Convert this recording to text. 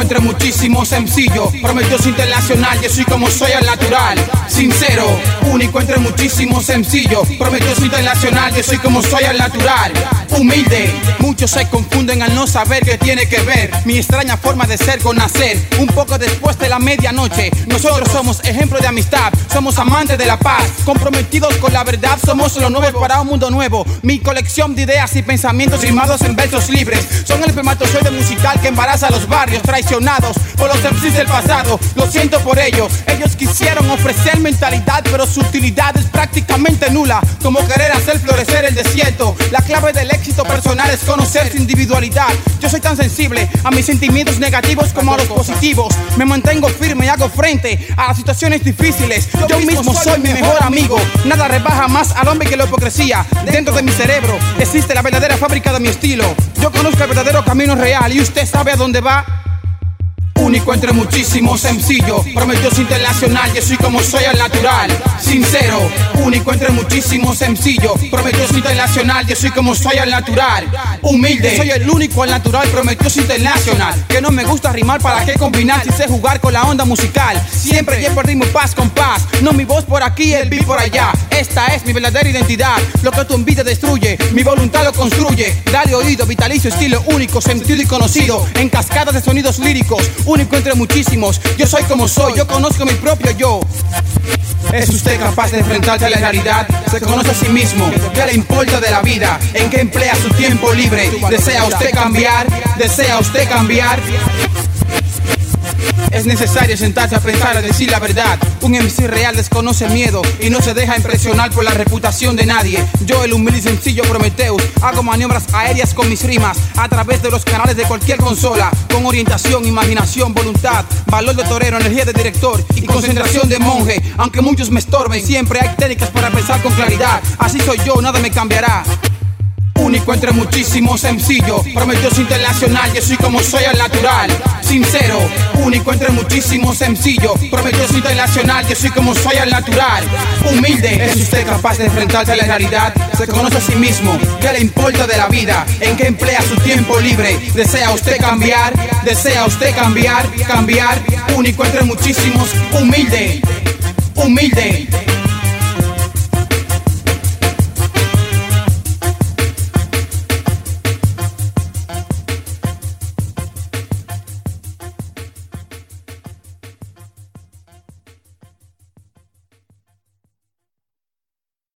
entre muchísimos sencillo. Prometió internacional, yo soy como soy al natural. Sincero, único entre muchísimos sencillo. Prometió internacional, yo soy como soy al natural. Humilde, muchos se confunden al no saber qué tiene que ver. Mi extraña forma de ser con nacer. Un poco después de la medianoche, nosotros somos ejemplo de amistad. Somos amantes de la paz, comprometidos con la verdad. Somos los nuevos para un mundo nuevo. Mi colección de ideas y pensamientos rimados en versos libres son el espermatozoide musical que embaraza a los barrios traicionados por los MCs del pasado. Lo siento por ello. Ellos quisieron ofrecer mentalidad, pero su utilidad es prácticamente nula. Como querer hacer florecer el desierto. La clave del éxito personal es conocer su individualidad. Yo soy tan sensible a mis sentimientos negativos como a los positivos. Me mantengo firme y hago frente a las situaciones difíciles. Yo mismo soy mi mejor amigo. Nada rebaja más al hombre que la hipocresía. Dentro de mi cerebro existe la verdadera fábrica de mi estilo. Yo conozco el verdadero camino real y usted sabe a dónde va. Único entre muchísimos, sencillo. Prometió internacional, yo soy como soy al natural. Sincero, único entre muchísimos, sencillo. Prometió internacional, yo soy como soy al natural. Humilde, soy el único al natural, prometió internacional. Que no me gusta rimar, ¿para qué combinar si sé jugar con la onda musical? Siempre llevo el ritmo paz con paz. No mi voz por aquí, el beat por allá. Esta es mi verdadera identidad. Lo que tu envidia destruye, mi voluntad lo construye. Dale oído, vitalicio, estilo único, sentido y conocido. En cascadas de sonidos líricos único entre muchísimos. Yo soy como soy, yo conozco mi propio yo. ¿Es usted capaz de enfrentarse a la realidad? ¿Se conoce a sí mismo? ¿Qué le importa de la vida? ¿En qué emplea su tiempo libre? ¿Desea usted cambiar? ¿Desea usted cambiar? Es necesario sentarse a pensar, a decir la verdad. Un MC real desconoce miedo y no se deja impresionar por la reputación de nadie. Yo, el humilde y sencillo Prometheus, hago maniobras aéreas con mis rimas a través de los canales de cualquier consola, con orientación, imaginación, voluntad, valor de torero, energía de director y concentración de monje. Aunque muchos me estorben, siempre hay técnicas para pensar con claridad. Así soy yo, nada me cambiará. Único entre muchísimos, sencillo. Prometió internacional, yo soy como soy al natural. Sincero, único entre muchísimos, sencillo. Prometió internacional, yo soy como soy al natural. Humilde, ¿es usted capaz de enfrentarse a la realidad? Se conoce a sí mismo, ¿qué le importa de la vida? ¿En qué emplea su tiempo libre? ¿Desea usted cambiar? ¿Desea usted cambiar? Cambiar, único entre muchísimos, humilde, humilde.